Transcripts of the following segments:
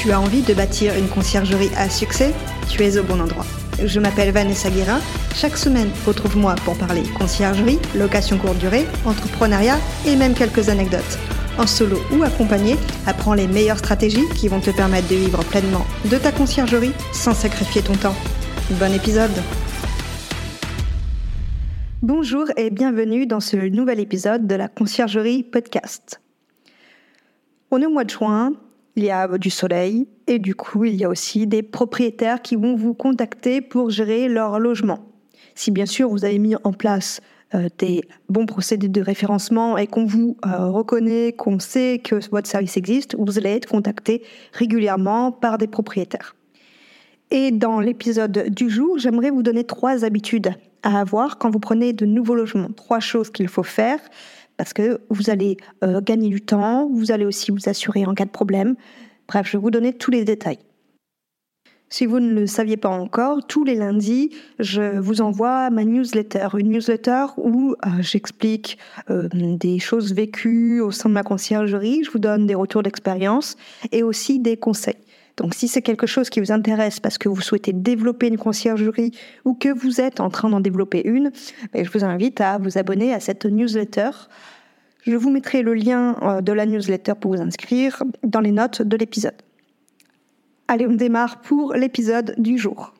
Tu as envie de bâtir une conciergerie à succès Tu es au bon endroit. Je m'appelle Vanessa Guérin. Chaque semaine, retrouve-moi pour parler conciergerie, location courte durée, entrepreneuriat et même quelques anecdotes. En solo ou accompagné, apprends les meilleures stratégies qui vont te permettre de vivre pleinement de ta conciergerie sans sacrifier ton temps. Bon épisode Bonjour et bienvenue dans ce nouvel épisode de la Conciergerie Podcast. On est au mois de juin, il y a du soleil et du coup il y a aussi des propriétaires qui vont vous contacter pour gérer leur logement. Si bien sûr vous avez mis en place euh, des bons procédés de référencement et qu'on vous euh, reconnaît, qu'on sait que votre service existe, vous allez être contacté régulièrement par des propriétaires. Et dans l'épisode du jour, j'aimerais vous donner trois habitudes à avoir quand vous prenez de nouveaux logements. Trois choses qu'il faut faire parce que vous allez euh, gagner du temps, vous allez aussi vous assurer en cas de problème. Bref, je vais vous donner tous les détails. Si vous ne le saviez pas encore, tous les lundis, je vous envoie ma newsletter, une newsletter où euh, j'explique euh, des choses vécues au sein de ma conciergerie, je vous donne des retours d'expérience et aussi des conseils. Donc si c'est quelque chose qui vous intéresse parce que vous souhaitez développer une conciergerie ou que vous êtes en train d'en développer une, ben, je vous invite à vous abonner à cette newsletter. Je vous mettrai le lien euh, de la newsletter pour vous inscrire dans les notes de l'épisode. Allez, on démarre pour l'épisode du jour.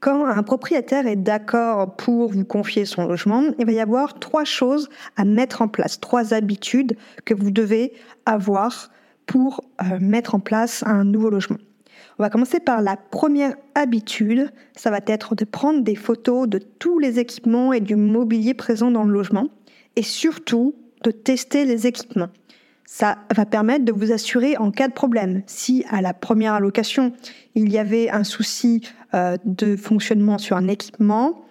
Quand un propriétaire est d'accord pour vous confier son logement, il va y avoir trois choses à mettre en place, trois habitudes que vous devez avoir pour euh, mettre en place un nouveau logement. On va commencer par la première habitude, ça va être de prendre des photos de tous les équipements et du mobilier présent dans le logement et surtout de tester les équipements. Ça va permettre de vous assurer en cas de problème. Si à la première allocation, il y avait un souci euh, de fonctionnement sur un équipement,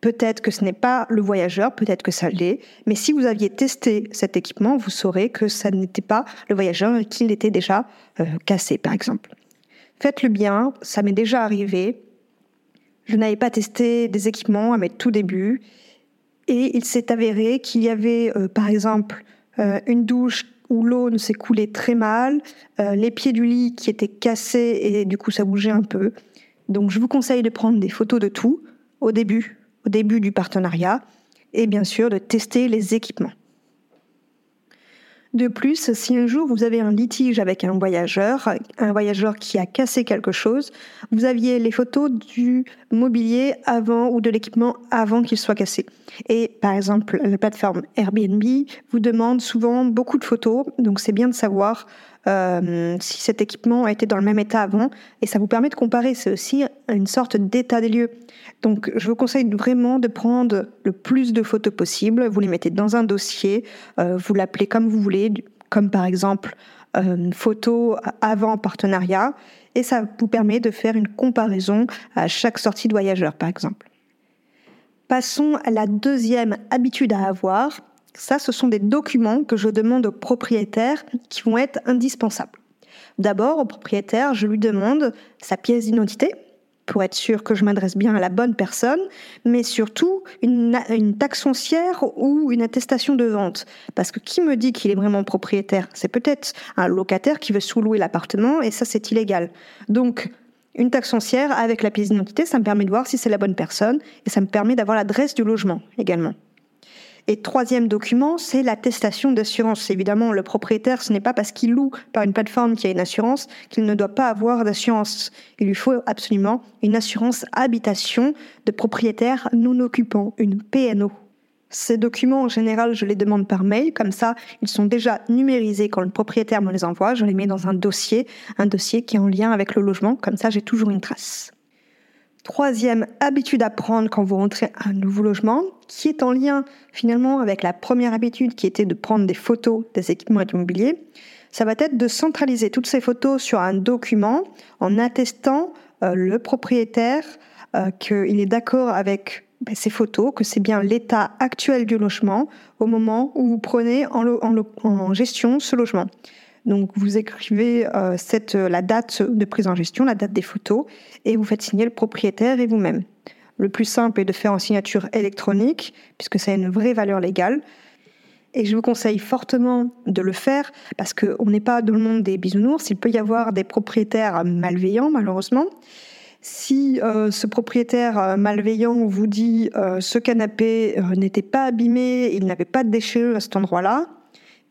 Peut-être que ce n'est pas le voyageur, peut-être que ça l'est, mais si vous aviez testé cet équipement, vous saurez que ça n'était pas le voyageur et qu'il était déjà euh, cassé, par exemple. Faites-le bien, ça m'est déjà arrivé. Je n'avais pas testé des équipements à mes tout débuts et il s'est avéré qu'il y avait, euh, par exemple, euh, une douche où l'eau ne coulée très mal, les pieds du lit qui étaient cassés et du coup ça bougeait un peu. Donc je vous conseille de prendre des photos de tout au début au début du partenariat et bien sûr de tester les équipements. De plus, si un jour vous avez un litige avec un voyageur, un voyageur qui a cassé quelque chose, vous aviez les photos du mobilier avant ou de l'équipement avant qu'il soit cassé. Et par exemple, la plateforme Airbnb vous demande souvent beaucoup de photos, donc c'est bien de savoir euh, si cet équipement a été dans le même état avant, et ça vous permet de comparer. C'est aussi une sorte d'état des lieux. Donc, je vous conseille vraiment de prendre le plus de photos possible. Vous les mettez dans un dossier, euh, vous l'appelez comme vous voulez, comme par exemple euh, photo avant partenariat, et ça vous permet de faire une comparaison à chaque sortie de voyageur, par exemple. Passons à la deuxième habitude à avoir, ça, ce sont des documents que je demande au propriétaire qui vont être indispensables. D'abord, au propriétaire, je lui demande sa pièce d'identité pour être sûr que je m'adresse bien à la bonne personne, mais surtout une, une, taxe foncière ou une attestation de vente. Parce que qui me dit qu'il est vraiment propriétaire? C'est peut-être un locataire qui veut sous-louer l'appartement et ça c'est illégal. Donc une taxe foncière avec la pièce d'identité, ça me permet de voir si c'est la bonne personne et ça me permet d'avoir l'adresse du logement également. Et troisième document, c'est l'attestation d'assurance. Évidemment, le propriétaire, ce n'est pas parce qu'il loue par une plateforme qui a une assurance qu'il ne doit pas avoir d'assurance. Il lui faut absolument une assurance habitation de propriétaire non occupant, une PNO. Ces documents, en général, je les demande par mail, comme ça, ils sont déjà numérisés quand le propriétaire me les envoie. Je les mets dans un dossier, un dossier qui est en lien avec le logement, comme ça, j'ai toujours une trace. Troisième habitude à prendre quand vous rentrez à un nouveau logement, qui est en lien finalement avec la première habitude qui était de prendre des photos des équipements immobiliers, ça va être de centraliser toutes ces photos sur un document en attestant euh, le propriétaire euh, qu'il est d'accord avec ben, ces photos, que c'est bien l'état actuel du logement au moment où vous prenez en gestion ce logement. Donc vous écrivez euh, euh, la date de prise en gestion, la date des photos, et vous faites signer le propriétaire et vous-même. Le plus simple est de faire en signature électronique, puisque ça a une vraie valeur légale. Et je vous conseille fortement de le faire parce qu'on n'est pas dans le monde des bisounours. Il peut y avoir des propriétaires malveillants, malheureusement. Si euh, ce propriétaire malveillant vous dit ce canapé n'était pas abîmé, il n'avait pas de déchirure à cet endroit-là,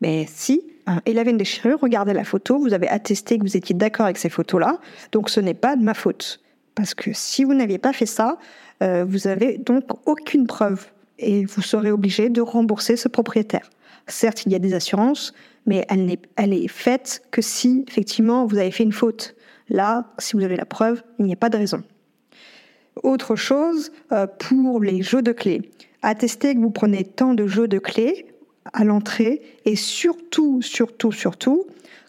mais si, il avait une déchirure, regardez la photo, vous avez attesté que vous étiez d'accord avec ces photos-là, donc ce n'est pas de ma faute. Parce que si vous n'aviez pas fait ça, vous avez donc aucune preuve et vous serez obligé de rembourser ce propriétaire. Certes, il y a des assurances, mais elle, n'est, elle est faite que si effectivement vous avez fait une faute. Là, si vous avez la preuve, il n'y a pas de raison. Autre chose, euh, pour les jeux de clés. Attestez que vous prenez tant de jeux de clés à l'entrée et surtout, surtout, surtout,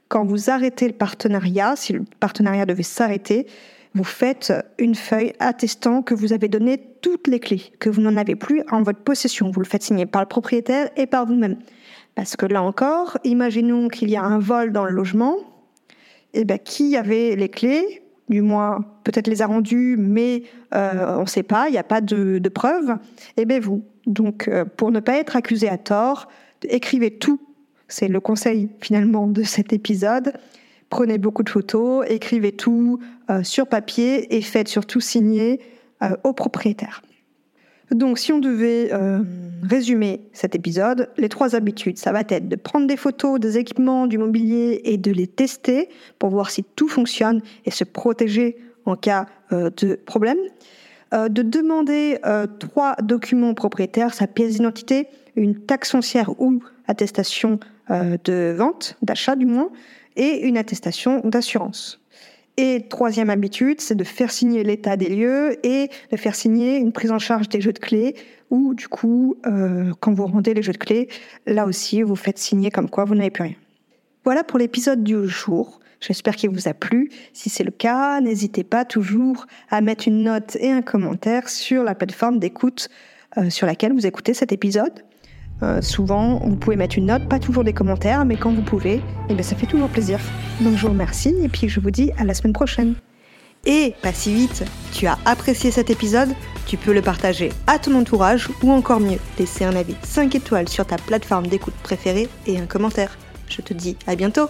quand vous arrêtez le partenariat, si le partenariat devait s'arrêter, vous faites une feuille attestant que vous avez donné toutes les clés, que vous n'en avez plus en votre possession. Vous le faites signer par le propriétaire et par vous-même. Parce que là encore, imaginons qu'il y a un vol dans le logement, eh bien, qui avait les clés? Du moins, peut-être les a rendues, mais euh, on ne sait pas, il n'y a pas de, preuves. Eh bien, vous. Donc, euh, pour ne pas être accusé à tort, écrivez tout. C'est le conseil finalement de cet épisode. Prenez beaucoup de photos, écrivez tout euh, sur papier et faites surtout signer au propriétaire. Donc, si on devait euh, résumer cet épisode, les trois habitudes, ça va être de prendre des photos des équipements, du mobilier et de les tester pour voir si tout fonctionne et se protéger en cas euh, de problème. Euh, de demander trois documents propriétaires, sa pièce d'identité, une taxe foncière ou attestation de vente, d'achat du moins, et une attestation d'assurance. Et troisième habitude, c'est de faire signer l'état des lieux et de faire signer une prise en charge des jeux de clés ou du coup, euh, quand vous rendez les jeux de clés, là aussi, vous faites signer comme quoi vous n'avez plus rien. Voilà pour l'épisode du jour. J'espère qu'il vous a plu. Si c'est le cas, n'hésitez pas toujours à mettre une note et un commentaire sur la plateforme d'écoute euh, sur laquelle vous écoutez cet épisode. Euh, souvent, vous pouvez mettre une note, pas toujours des commentaires, mais quand vous pouvez, eh bien, ça fait toujours plaisir. Donc je vous remercie et puis je vous dis à la semaine prochaine. Et pas si vite, tu as apprécié cet épisode, tu peux le partager à ton entourage ou encore mieux, laisser un avis 5 étoiles sur ta plateforme d'écoute préférée et un commentaire. Je te dis à bientôt